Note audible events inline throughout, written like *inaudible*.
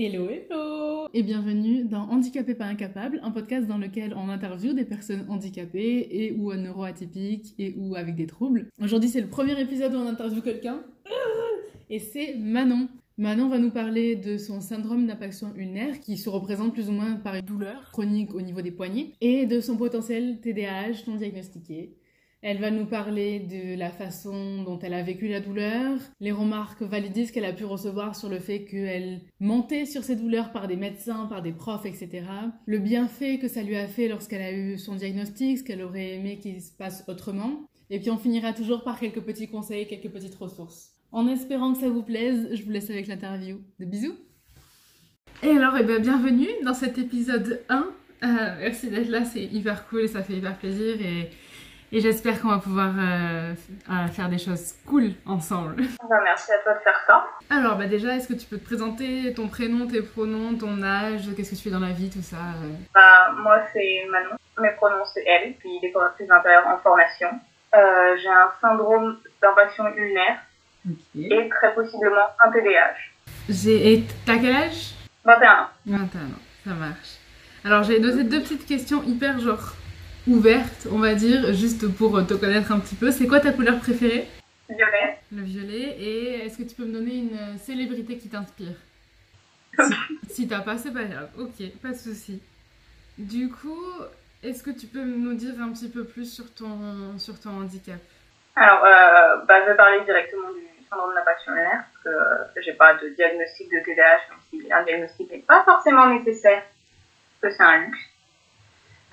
Hello, hello Et bienvenue dans Handicapé pas incapable, un podcast dans lequel on interviewe des personnes handicapées et ou neuroatypiques et ou avec des troubles. Aujourd'hui, c'est le premier épisode où on interviewe quelqu'un et c'est Manon. Manon va nous parler de son syndrome d'impaction ulnaire qui se représente plus ou moins par une douleur chronique au niveau des poignets et de son potentiel TDAH non diagnostiqué. Elle va nous parler de la façon dont elle a vécu la douleur, les remarques validistes qu'elle a pu recevoir sur le fait qu'elle mentait sur ses douleurs par des médecins, par des profs, etc. Le bienfait que ça lui a fait lorsqu'elle a eu son diagnostic, ce qu'elle aurait aimé qu'il se passe autrement. Et puis on finira toujours par quelques petits conseils, quelques petites ressources. En espérant que ça vous plaise, je vous laisse avec l'interview. De bisous Et alors, eh bien, bienvenue dans cet épisode 1. Euh, merci d'être là, c'est hyper cool et ça fait hyper plaisir. Et et j'espère qu'on va pouvoir euh, euh, faire des choses cool ensemble. *laughs* Bah, merci à toi de faire ça. Alors bah déjà, est-ce que tu peux te présenter ton prénom, tes pronoms, ton âge, qu'est-ce que tu fais dans la vie, tout ça euh? bah, Moi c'est Manon, mes pronoms c'est elle, puis décoratrice d'intérieur en formation. J'ai un syndrome d'impaction ulnaire et très possiblement un TDAH. Et t'as quel âge? 21 ans. 21 ans, ça marche. Alors j'ai noté deux petites questions hyper genre ouverte, on va dire, juste pour te connaître un petit peu. C'est quoi ta couleur préférée? Violet. Le violet. Et est-ce que tu peux me donner une célébrité qui t'inspire? Si, t'as pas, c'est pas grave. Ok, pas de souci. Du coup, est-ce que tu peux nous dire un petit peu plus sur ton, sur ton handicap? Alors, euh, bah, je vais parler directement du syndrome d'appassionneur, parce que euh, j'ai pas de diagnostic de TDAH, si un diagnostic n'est pas forcément nécessaire, parce que c'est un luxe.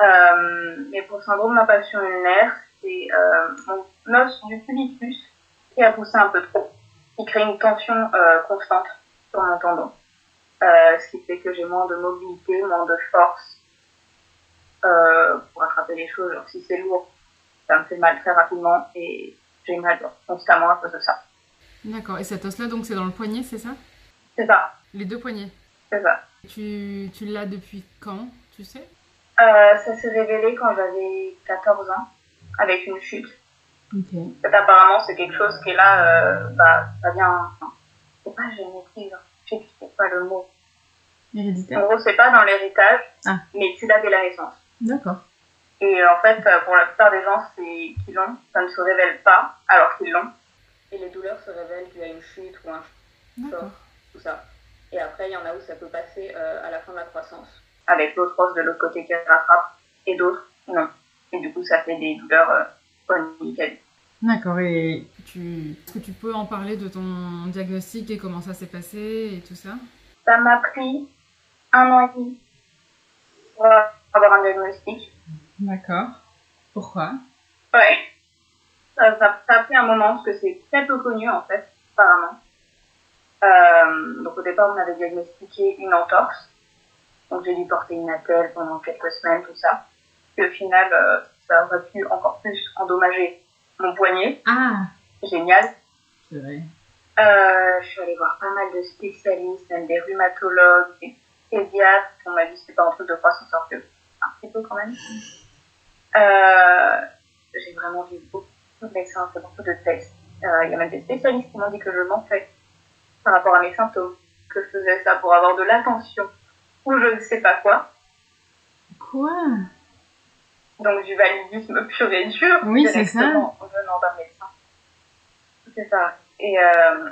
Euh, mais pour le syndrome d'impatience ulnaire, c'est euh, mon os du cubitus qui a poussé un peu trop, qui crée une tension euh, constante sur mon tendon, euh, ce qui fait que j'ai moins de mobilité, moins de force euh, pour attraper les choses. Alors si c'est lourd, ça me fait mal très rapidement et j'ai mal constamment à cause de ça. D'accord. Et cet os-là, donc, c'est dans le poignet, c'est ça? C'est ça. Les deux poignets? C'est ça. Tu, tu l'as depuis quand, tu sais? Euh, ça s'est révélé quand j'avais 14 ans, avec une chute. Okay. apparemment, c'est quelque chose qui est là, euh, bah, ça vient. C'est pas génétique, je sais pas le mot. Héréditaire. En gros, c'est pas dans l'héritage, ah. mais tu l'as dès la naissance. D'accord. Et euh, en fait, pour la plupart des gens qui l'ont, ça ne se révèle pas alors qu'ils l'ont. Et les douleurs se révèlent qu'il y a une chute ou un choc, tout ça. Et après, il y en a où ça peut passer euh, à la fin de la croissance avec l'autre os de l'autre côté qui rattrape et d'autres non. Et du coup, ça fait des douleurs euh, chroniques. D'accord. Et tu... est-ce que tu peux en parler de ton diagnostic et comment ça s'est passé et tout ça? Ça m'a pris un an et demi pour avoir un diagnostic. D'accord. Pourquoi? Ouais. Ça, ça, a pris un moment parce que c'est très peu connu en fait, apparemment. Euh, donc au départ, on avait diagnostiqué une entorse donc j'ai dû porter une attelle pendant quelques semaines, tout ça. Et au final, euh, ça aurait pu encore plus endommager mon poignet. Ah Génial. C'est vrai. Euh, je suis allée voir pas mal de spécialistes, même des rhumatologues, des pédiatres. On m'a dit que c'était pas un truc de croissance que un petit peu quand même. Euh, j'ai vraiment vu beaucoup de médecins, fait beaucoup de tests. Il y a même des spécialistes qui m'ont dit que je mentais par rapport à mes symptômes, que je faisais ça pour avoir de l'attention ou je ne sais pas quoi. Quoi? Donc du validisme pur et dur. Oui, c'est ça. venant d'un médecin. C'est ça. Et euh,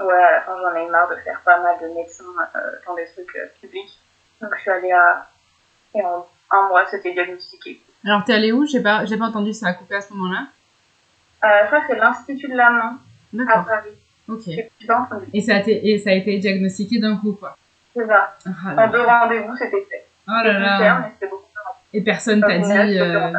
ouais, à la fin, j'en ai marre de faire pas mal de médecins euh, dans des trucs euh, publics. Donc je suis allée à... Et en un mois, c'était diagnostiqué. Alors t'es allée où? J'ai pas, j'ai pas entendu, ça a coupé à ce moment-là euh, Je crois que c'est l'Institut de la main à Paris. Ok. Et ça, a été, et ça a été diagnostiqué d'un coup, quoi c'est ça. Ah en deux rendez-vous, c'était fait. Oh là là. Et personne t'a dit, euh...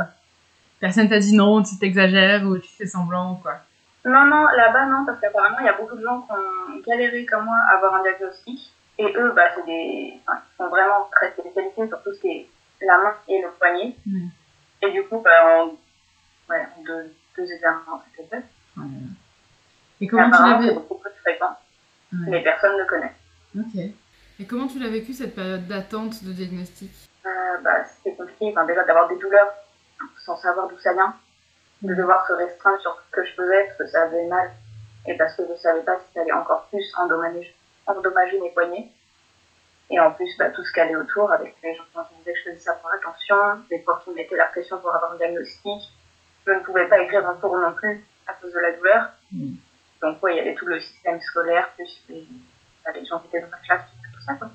personne t'a dit non, tu t'exagères ou tu fais semblant ou quoi? Non, non, là-bas, non, parce qu'apparemment, il y a beaucoup de gens qui ont galéré comme moi à avoir un diagnostic. Et eux, bah, c'est des, enfin, ils sont vraiment très spécialisés sur tout ce qui est la main et le poignet. Et du coup, bah, en, ouais, deux, deux examens, c'était fait. Oh et comment tu l'avais? C'est beaucoup plus fréquent. Ouais. Les personnes le connaissent. Ok. Et comment tu l'as vécu cette période d'attente de diagnostic? Euh, bah, C'était compliqué, enfin, déjà d'avoir des douleurs sans savoir d'où ça vient, de devoir se restreindre sur ce que je faisais parce que ça avait mal et parce que je ne savais pas si ça allait encore plus endommager, endommager mes poignets. Et en plus, bah, tout ce qu'il y avait autour, avec les gens qui me disaient que je faisais ça pour l'attention, les profs qui me mettaient la pression pour avoir un diagnostic. Je ne pouvais pas écrire un cours non plus à cause de la douleur. Mm. Donc, ouais, il y avait tout le système scolaire, plus les, bah, les gens qui étaient dans ma classe, ça, quoi.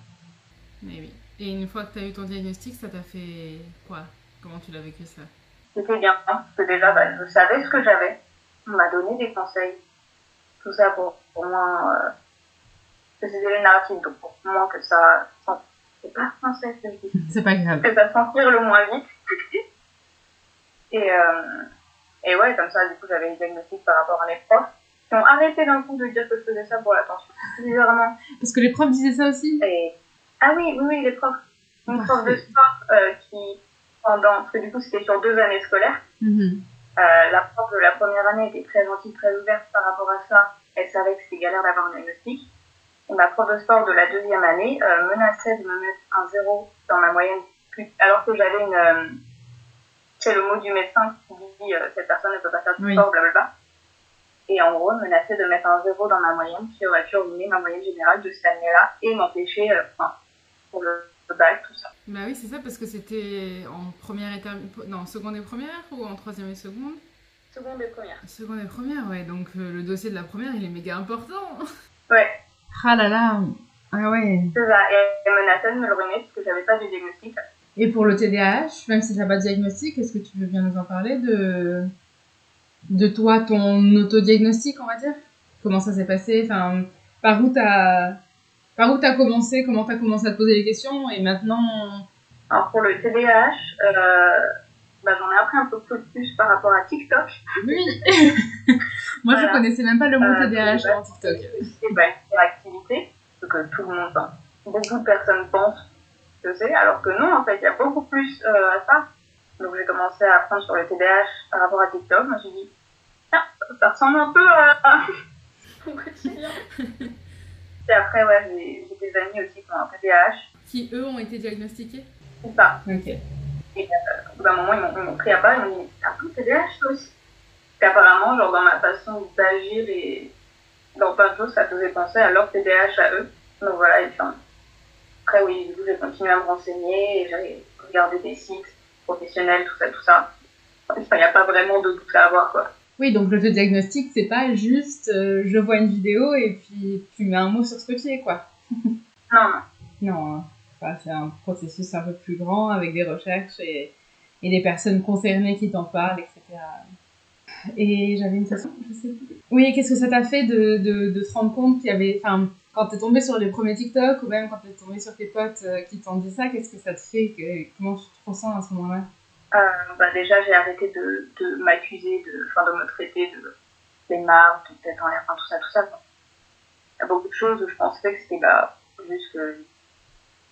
Mais oui. Et une fois que tu as eu ton diagnostic, ça t'a fait quoi? Comment tu l'as vécu ça? C'était bien, hein, parce que déjà, bah, je savais ce que j'avais. On m'a donné des conseils. Tout ça pour, pour moi, euh, que c'était les narratifs, donc pour moi que ça, c'est pas français C'est pas grave. que ça s'empire le moins vite. Et, euh, et ouais, comme ça, du coup, j'avais une diagnostic par rapport à mes profs qui ont arrêté d'un coup de dire que je faisais ça pour l'attention. Bizarrement. Parce que les profs disaient ça aussi? Et... Ah oui, oui, oui, les profs. Une prof de sport euh, qui, pendant, parce que du coup, c'était sur deux années scolaires, Mhm. Euh, la prof de la première année était très gentille, très ouverte par rapport à ça. Elle savait que c'était galère d'avoir un diagnostic. Et ma prof de sport de la deuxième année euh, menaçait de me mettre un zéro dans ma moyenne, alors que j'avais une... c'est le mot du médecin qui dit euh, cette personne ne peut pas faire du Oui. sport, blablabla. Et en gros, elle menaçait de mettre un zéro dans ma moyenne, qui aurait pu ruiner ma moyenne générale de cette année-là et m'empêcher, euh, enfin, pour le, le bac, tout ça. Bah oui, c'est ça, parce que c'était en première et termi- Non, seconde et première ou en troisième et seconde? Seconde et première. Seconde et première, ouais. Donc euh, le dossier de la première, il est méga important. Ouais, Ah là là, ah ouais. c'est ça. Et elle menaçait de me le ruiner parce que j'avais pas de diagnostic. Et pour le TDAH, même si tu n'as pas de diagnostic, est-ce que tu veux bien nous en parler de, de toi, ton autodiagnostic, on va dire? Comment ça s'est passé? Enfin, Par où où t'as commencé? Comment t'as commencé à te poser les questions? Et maintenant, Alors pour le TDAH, euh, bah, j'en ai appris un peu plus par rapport à TikTok. oui *laughs* Moi, je Voilà. connaissais même pas le mot Euh, TDAH avant TikTok. C'est bah, une activité, ce que tout le monde, beaucoup de personnes pensent que c'est, alors que non, en fait, il y a beaucoup plus euh, à ça. Donc j'ai commencé à apprendre sur le TDAH par rapport à TikTok. Je me suis dit, ah, ça ressemble un peu à *laughs* mon quotidien. *laughs* Et après, ouais, j'ai des amis aussi qui ont un TDAH. Qui, eux, ont été diagnostiqués? Ou pas. Ok. Au bout d'un moment, ils m'ont- pris à part, ils m'ont dit T'as un TDAH toi aussi? Parce qu'apparemment, genre dans ma façon d'agir et dans plein de choses, ça faisait penser à leur TDAH à eux. Donc voilà, et puis, enfin, après, oui, du coup, j'ai continué à me renseigner et j'ai regardé des sites professionnels, tout ça, tout ça. Enfin, il n'y a pas vraiment de doute à avoir, quoi. Oui, donc l'autodiagnostic, c'est pas juste euh, je vois une vidéo et puis tu mets un mot sur ce que tu es, quoi. Non, non. Non, hein. Enfin, c'est un processus un peu plus grand avec des recherches et, et des personnes concernées qui t'en parlent, etc. Et j'avais une question, je sais plus. Oui, qu'est-ce que ça t'a fait de, de, de te rendre compte qu'il y avait. Enfin, quand t'es tombé sur les premiers TikTok ou même quand t'es tombé sur tes potes euh, qui t'ont dit ça, qu'est-ce que ça te fait que, Comment tu te ressens à ce moment-là? Euh, bah, déjà, j'ai arrêté de, de m'accuser, de, enfin, de me traiter de flemmard, de tête en l'air, enfin, tout ça, tout ça. quoi. Il y a beaucoup de choses où je pensais que c'était bah, juste que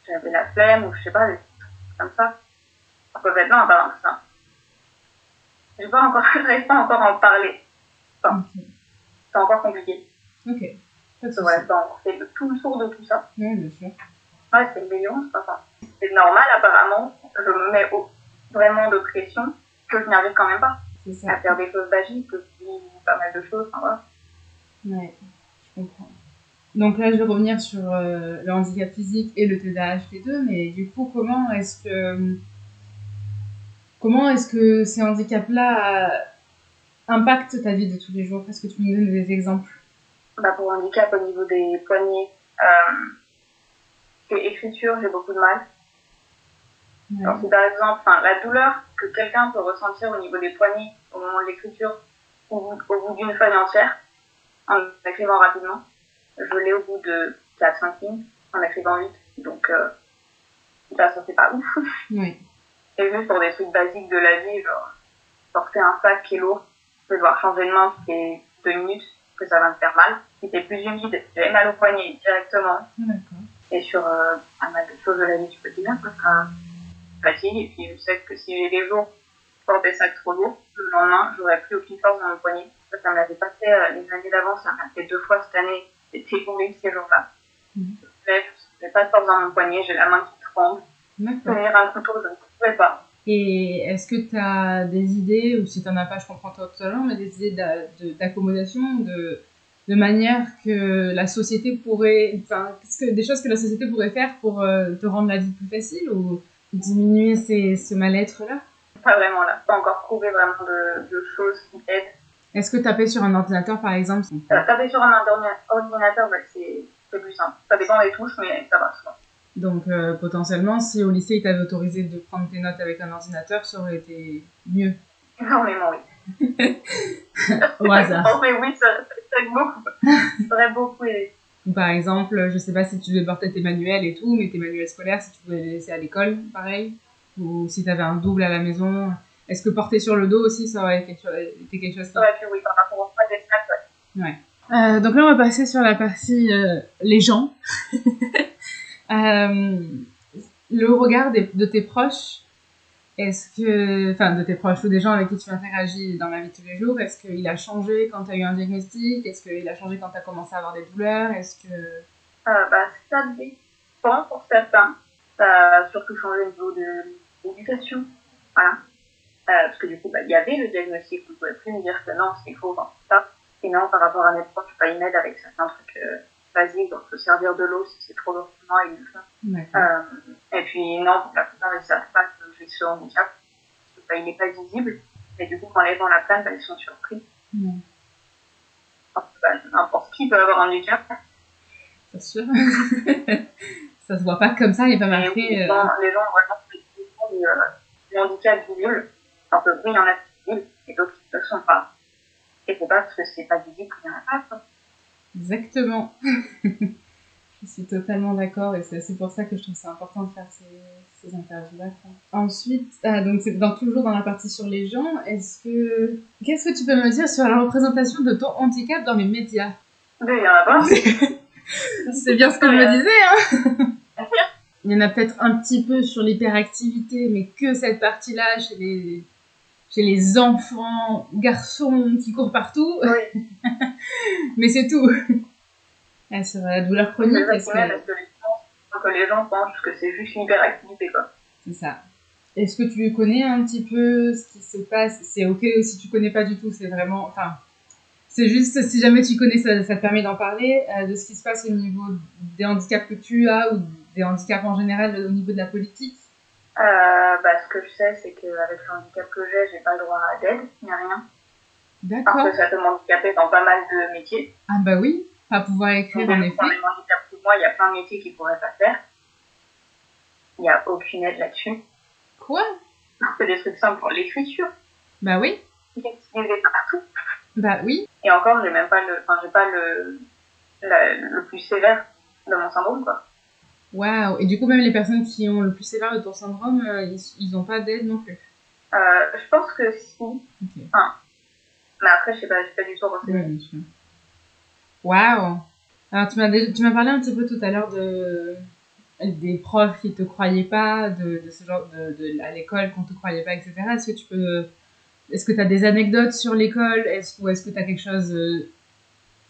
j'avais la flemme ou je sais pas, des trucs comme ça. En fait, maintenant, de ça, je pas encore, *laughs* j'arrive pas encore à en parler. Enfin, Ok. c'est encore compliqué. Ok. C'est fait le tout le tour de tout ça. Ouais, bien sûr. Ouais, c'est mignon, c'est pas ça. C'est normal, apparemment. Je me mets au- vraiment de pression que je n'arrive quand même pas. C'est à ça. faire des choses basiques, que je dis pas mal de choses. Enfin, voilà. Ouais, je comprends. Donc là, je vais revenir sur euh, le handicap physique et le TDAH, les deux, mais du coup, comment est-ce que comment est-ce que ces handicaps-là euh, impactent ta vie de tous les jours? Est-ce que tu peux me donner des exemples Bah, pour handicap au niveau des poignets, euh, et écriture, j'ai beaucoup de mal. Alors, si par exemple, la douleur que quelqu'un peut ressentir au niveau des poignets au moment de l'écriture, au bout, au bout d'une feuille entière, en écrivant rapidement, je l'ai au bout de 4-5 lignes, en écrivant vite. Donc, euh, là, ça c'est pas ouf. *laughs* Oui. Et juste pour des trucs basiques de la vie, genre porter un sac qui est lourd, je vais devoir changer de main toutes les deux minutes, que ça va me faire mal. C'est plus humide, j'ai mal au poignet directement. Et sur euh, pas mal de choses de la vie du quotidien, quoi, ça fatigue. Et puis je sais que si j'ai des jours des sacs trop lourds, le lendemain, j'aurai plus aucune force dans mon poignet. Ça, ça me l'avait pas fait euh, les années d'avant, ça m'a fait deux fois cette année. C'était horrible ces jours-là. Mhm. Je j'ai pas de force dans mon poignet, j'ai la main qui tremble. Tenir un couteau, je ne pouvais pas. Et est-ce que tu as des idées, ou si tu n'en as pas, je comprends toi tout à l'heure, mais des idées d'accommodation, de, de manière que la société pourrait, enfin, que, des choses que la société pourrait faire pour euh, te rendre la vie plus facile ou diminuer ces, ce mal-être-là? Pas vraiment là, pas encore trouvé vraiment de, de choses qui aident. Est-ce que taper sur un ordinateur par exemple euh, Taper sur un ordinateur, bah, c'est plus simple. Ça dépend des touches, mais ça va souvent. Donc euh, potentiellement, si au lycée il t'avait autorisé de prendre tes notes avec un ordinateur, ça aurait été mieux. *laughs* Énormément, oui. Au hasard. mais oui, ça, ça aide beaucoup. Ça aurait beaucoup aidé. Par exemple, je sais pas si tu devais porter tes manuels et tout, mais tes manuels scolaires, si tu pouvais les laisser à l'école, pareil. Ou si tu avais un double à la maison. Est-ce que porter sur le dos aussi, ça aurait été quelque chose qui... Ça aurait pu, oui, par rapport aux poids des ouais. ouais. Euh, donc là, on va passer sur la partie euh, les gens. *laughs* *laughs* euh, le regard de tes proches, est-ce que, enfin, de tes proches ou des gens avec qui tu interagis dans la vie de tous les jours, est-ce qu'il a changé quand tu as eu un diagnostic? Est-ce qu'il a changé quand tu as commencé à avoir des douleurs? Est-ce que... Euh, bah, ça dépend pour certains. Ça a surtout changé au niveau de l'éducation. Voilà. Euh, parce que du coup, bah, il y avait le diagnostic, on ne pouvait plus me dire que non, c'est faux, ça. Sinon, par rapport à mes proches, pas, ils m'aident avec certains trucs euh, basiques, donc se servir de l'eau si c'est trop lourd pour moi, ils le font. Euh, et puis, non, pour la plupart, ils ne savent pas ce handicap. Bah, il n'est pas visible. Et du coup, quand les gens l'apprennent, bah, ils sont surpris. Mmh. N'importe qui peut avoir un handicap. C'est sûr. *laughs* ça se voit pas comme ça, il n'est pas marqué. Oui, les, gens, les gens vraiment du, euh, du handicap visible. Alors que oui, il y en a qui visibles et d'autres qui ne le sont pas et c'est pas parce que c'est pas visible qu'il y en a pas. Exactement. *laughs* je suis totalement d'accord et c'est pour ça que je trouve ça important de faire ces, ces interviews-là. Ensuite, ah, donc c'est dans, toujours dans la partie sur les gens, est-ce que qu'est-ce que tu peux me dire sur la représentation de ton handicap dans les médias? Il y en a pas. *laughs* c'est bien ce que je me disais. Hein *laughs* il y en a peut-être un petit peu sur l'hyperactivité, mais que cette partie-là chez les j'ai les enfants, garçons qui courent partout. Oui. *laughs* Mais c'est tout. Ah, sur la douleur chronique. C'est que... que les gens pensent que c'est juste une hyperactivité, quoi. C'est ça. Est-ce que tu connais un petit peu ce qui se passe? C'est ok si tu connais pas du tout, c'est vraiment. Enfin, c'est juste si jamais tu connais, ça, ça te permet d'en parler euh, de ce qui se passe au niveau des handicaps que tu as ou des handicaps en général au niveau de la politique? Euh, bah, ce que je sais, c'est qu'avec le handicap que j'ai, j'ai pas le droit d'aide, ni rien. D'accord. Parce que ça peut m'handicaper dans pas mal de métiers. Ah bah oui, pas pouvoir écrire en effet. Moi, il y a plein de métiers qu'ils pourraient pas faire. Il n'y a aucune aide là-dessus. Quoi? C'est des trucs simples pour l'écriture. Bah oui. Il y a partout. Bah oui. Et encore, j'ai même pas le, enfin, j'ai pas le, le plus sévère de mon syndrome, quoi. Waouh Et du coup, même les personnes qui ont le plus sévère de ton syndrome, euh, ils n'ont pas d'aide non plus euh, Je pense que si. Enfin, mais après, je sais pas, je sais pas du tout renseigné. Waouh Alors, tu m'as, tu m'as parlé un petit peu tout à l'heure de des profs qui te croyaient pas, de, de ce genre de, de à l'école qu'on te croyait pas, etc. Est-ce que tu peux, est-ce que tu as des anecdotes sur l'école, est-ce, ou est-ce que tu as quelque chose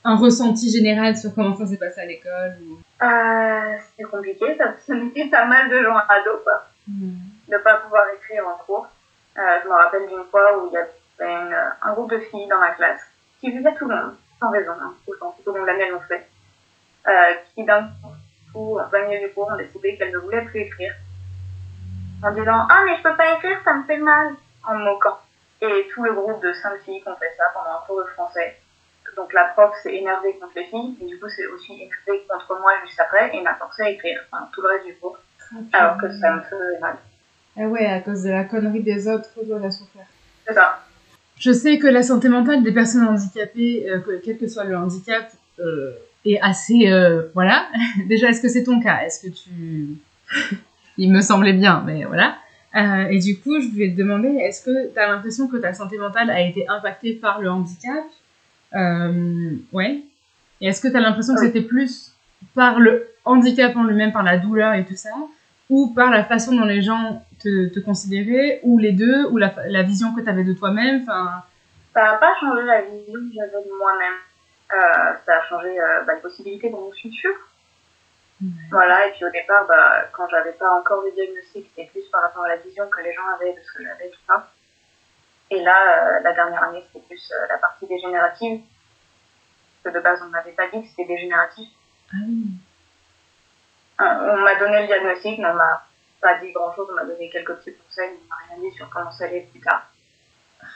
un ressenti général sur comment ça s'est passé à l'école ou... euh, C'était compliqué, ça, ça mettait pas mal de gens à dos, quoi. Mm. De pas pouvoir écrire en cours. Euh, je me rappelle d'une fois où il y avait une, un groupe de filles dans ma classe qui vivaient tout le monde, sans raison, hein, tout le temps, tout au long de l'année elles l'ont fait, euh, qui d'un coup, en plein milieu du cours, ont décidé qu'elles ne voulaient plus écrire. En disant Ah, mais je peux pas écrire, ça me fait mal, en me moquant. Et tout le groupe de cinq filles qui ont fait ça pendant un cours de français donc la prof s'est énervée contre les filles, et du coup c'est aussi énervée contre moi juste après, et m'a forcé à écrire enfin, tout le reste du cours, alors que ça me faisait mal. Ah ouais, à cause de la connerie des autres, toi la souffrir. C'est ça. Je sais que la santé mentale des personnes handicapées, euh, quel que soit le handicap, euh, est assez... Euh, voilà. *laughs* Déjà, est-ce que c'est ton cas? Est-ce que tu... *laughs* Il me semblait bien, mais voilà. et du coup, je voulais te demander, est-ce que tu as l'impression que ta santé mentale a été impactée par le handicap? Euh, ouais. Et est-ce que tu as l'impression que c'était plus par le handicap en lui-même, par la douleur et tout ça, ou par la façon dont les gens te, te considéraient, ou les deux, ou la, la vision que tu avais de toi-même enfin... Ça n'a pas changé la vision que j'avais de moi-même. Euh, ça a changé euh, bah, les possibilités dans mon futur. Voilà, et puis au départ, bah, quand j'avais pas encore le diagnostic, c'était plus par rapport à la vision que les gens avaient de ce que j'avais, tout ça. Et là, euh, la dernière année, c'était plus la partie dégénérative. parce que de base on m'avait pas dit que c'était dégénératif. Ah oui. On m'a donné le diagnostic, mais on m'a pas dit grand chose, on m'a donné quelques petits conseils, on m'a rien dit sur comment ça allait plus tard.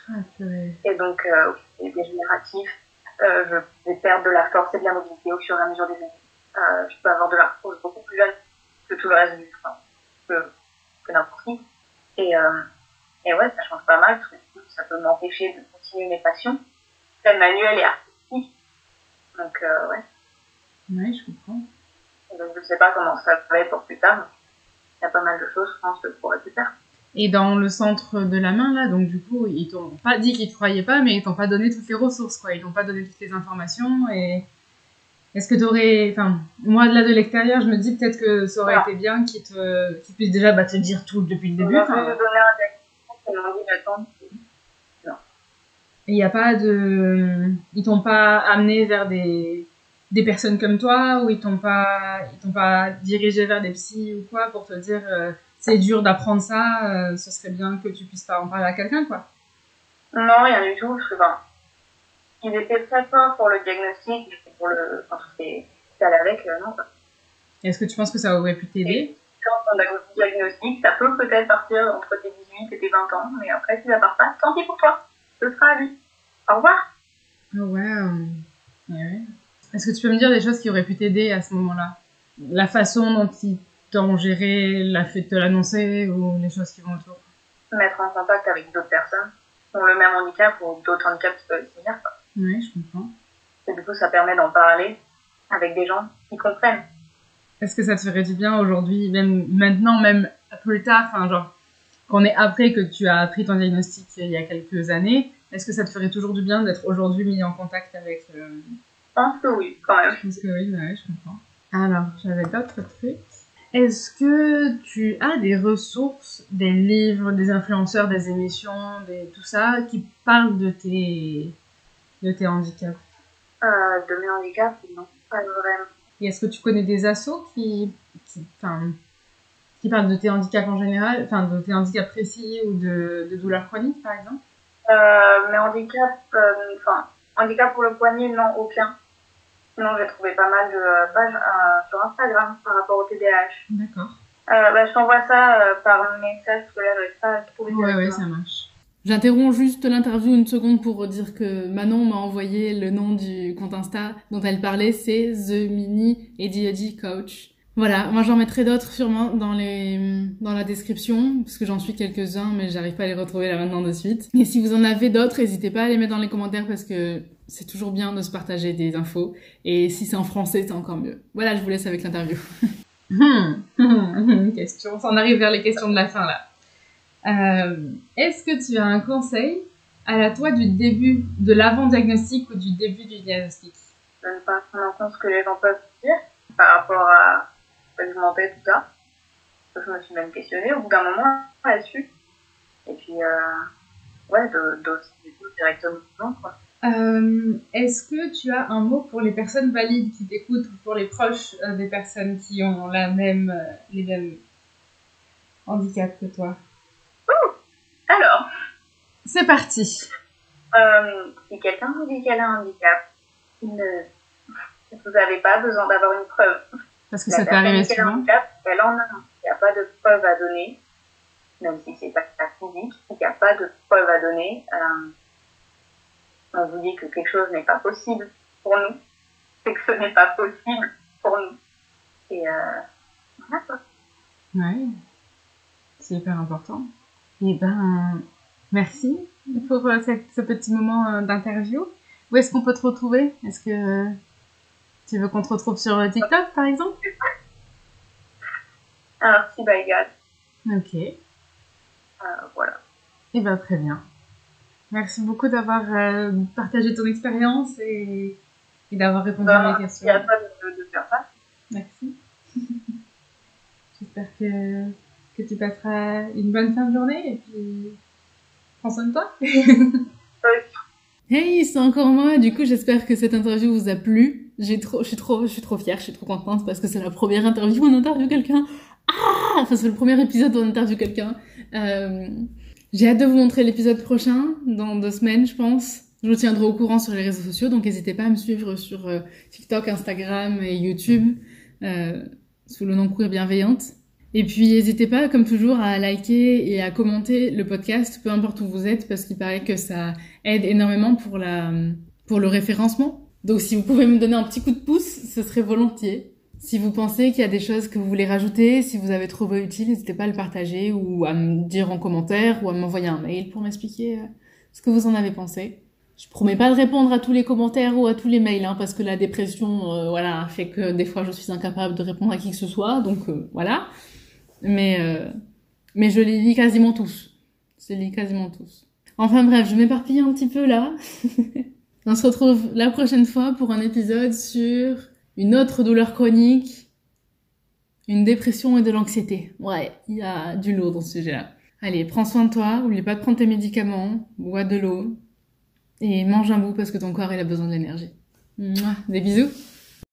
Ah. Et donc, euh, c'est dégénératif. Euh, je vais perdre de la force et de la mobilité au fur et à mesure des années. Euh, je peux avoir de l'arthrose beaucoup plus jeune que tout le reste du corps, que, que n'importe qui. Et, euh, et ouais, ça change pas mal, parce que du coup, ça peut m'empêcher de continuer mes passions, même manuelles et artistiques. Donc, euh, ouais. Ouais, je comprends. Donc, je sais pas comment ça va être pour plus tard. Il y a pas mal de choses, je pense, que je pourrais plus faire. Et dans le centre de la main, là, donc du coup, ils t'ont pas dit qu'ils te croyaient pas, mais ils t'ont pas donné toutes les ressources, quoi. Ils t'ont pas donné toutes les informations. Et est-ce que t'aurais. Enfin, moi, de là de l'extérieur, je me dis peut-être que ça aurait été bien qu'ils te... qu'ils puissent déjà bah, te dire tout depuis le début. enfin, donner un ils m'ont dit d'attendre. Il n'y a pas de. Ils t'ont pas amené vers des, des personnes comme toi ou ils t'ont pas ils t'ont pas dirigé vers des psys ou quoi pour te dire euh, c'est dur d'apprendre ça, euh, ce serait bien que tu puisses pas en parler à quelqu'un quoi. Non, rien du tout. Parce que, ben, ils étaient très forts pour le diagnostic, mais pour le. Quand c'est allé avec, euh, non. Quoi. Est-ce que tu penses que ça aurait pu t'aider? Quand on a le diagnostic, ça peut peut-être partir entre tes 18 et tes 20 ans, mais après, si ça part pas, tant pis pour toi. Ce sera à vie. Au revoir. Oh wow. Ouais. Est-ce que tu peux me dire des choses qui auraient pu t'aider à ce moment-là? La façon dont ils t'ont géré, la fait de te l'annoncer ou les choses qui vont autour? Mettre en contact avec d'autres personnes qui ont le même handicap ou d'autres handicaps qui peuvent similaires. quoi. Oui, je comprends. Et du coup, ça permet d'en parler avec des gens qui comprennent. Est-ce que ça te ferait du bien aujourd'hui, même maintenant, même plus tard, enfin genre qu'on est après que tu as appris ton diagnostic il y a quelques années, est-ce que ça te ferait toujours du bien d'être aujourd'hui mis en contact avec euh, pense que oui, quand même. Je pense que oui, ouais, je comprends. Alors, j'avais d'autres trucs. Est-ce que tu as des ressources, des livres, des influenceurs, des émissions, des, tout ça, qui parlent de tes, de tes handicaps? Euh, de mes handicaps, non, pas vraiment. Et est-ce que tu connais des assos qui, qui parlent de tes handicaps en général, enfin de tes handicaps précis ou de, de douleurs chroniques par exemple? Euh, mes handicaps, euh, enfin, handicap pour le poignet, non, aucun. Sinon, j'ai trouvé pas mal de euh, pages euh, sur Instagram par rapport au TDAH. D'accord. Euh, bah, je t'envoie ça euh, par message parce que là, j'arrive pas à trouver Ouais, ouais, ça marche. J'interromps juste l'interview une seconde pour dire que Manon m'a envoyé le nom du compte Insta dont elle parlait, c'est The Mini ADHD Coach. Voilà, moi j'en mettrai d'autres sûrement dans les dans la description parce que j'en suis quelques-uns mais j'arrive pas à les retrouver là maintenant de suite. Et si vous en avez d'autres, n'hésitez pas à les mettre dans les commentaires parce que c'est toujours bien de se partager des infos et si c'est en français, c'est encore mieux. Voilà, je vous laisse avec l'interview. Une *laughs* question. On s'en arrive vers les questions de la fin là. Euh, Est-ce que tu as un conseil à la toi du début, de l'avant-diagnostic ou du début du diagnostic? Je ne pas prendre en compte ce que les gens peuvent dire par rapport à ce que je mentais, tout ça. Je me suis même questionnée au bout d'un moment là-dessus. Et puis, euh, ouais, tout directement, quoi. Euh, Est-ce que tu as un mot pour les personnes valides qui t'écoutent ou pour les proches euh, des personnes qui ont la même, euh, les mêmes handicaps que toi? Alors, C'est parti. Si quelqu'un vous dit qu'elle a un handicap, ne... vous n'avez pas besoin d'avoir une preuve. Parce que La ça t'est arrivé qui a un souvent. handicap, elle en a un. Il n'y a pas de preuve à donner, même si c'est pas physique, il n'y a pas de preuve à donner. Euh, on vous dit que quelque chose n'est pas possible pour nous, c'est que ce n'est pas possible pour nous. Et euh, voilà quoi. Ouais. C'est hyper important. Et ben, merci pour euh, ce, ce petit moment euh, d'interview. Où est-ce qu'on peut te retrouver? Est-ce que tu veux qu'on te retrouve sur TikTok, par exemple? Alors, si by God, Ok. Et euh, voilà. ben, très bien. Merci beaucoup d'avoir euh, partagé ton expérience et, et d'avoir répondu à mes Il questions. n'y a pas de, de faire ça. Merci. *laughs* J'espère que, que tu passeras une bonne fin de journée et puis prends soin de toi. *laughs* Hey, c'est encore moi. Du coup, j'espère que cette interview vous a plu. J'ai trop, je suis trop, je suis trop fière, je suis trop contente parce que c'est la première interview où on interviewe quelqu'un. Ah, enfin c'est le premier épisode où on interviewe quelqu'un. Euh, j'ai hâte de vous montrer l'épisode prochain dans deux semaines, je pense. Je vous tiendrai au courant sur les réseaux sociaux, donc n'hésitez pas à me suivre sur euh, TikTok, Instagram et YouTube euh, sous le nom Courir Bienveillante. Et puis n'hésitez pas, comme toujours, à liker et à commenter le podcast, peu importe où vous êtes, parce qu'il paraît que ça aide énormément pour, la, pour le référencement. Donc si vous pouvez me donner un petit coup de pouce, ce serait volontiers. Si vous pensez qu'il y a des choses que vous voulez rajouter, si vous avez trouvé utile, n'hésitez pas à le partager ou à me dire en commentaire ou à m'envoyer un mail pour m'expliquer euh, ce que vous en avez pensé. Je promets pas de répondre à tous les commentaires ou à tous les mails, hein, parce que la dépression, euh, voilà, fait que des fois je suis incapable de répondre à qui que ce soit, donc euh, voilà. Mais mais je les lis quasiment tous. Je les lis quasiment tous. Enfin bref, je m'éparpille un petit peu là. *laughs* On se retrouve la prochaine fois pour un épisode sur une autre douleur chronique, une dépression et de l'anxiété. Ouais, il y a du lourd dans ce sujet-là. Allez, prends soin de toi, oublie pas de prendre tes médicaments, bois de l'eau, et mange un bout parce que ton corps il a besoin d'énergie. Des bisous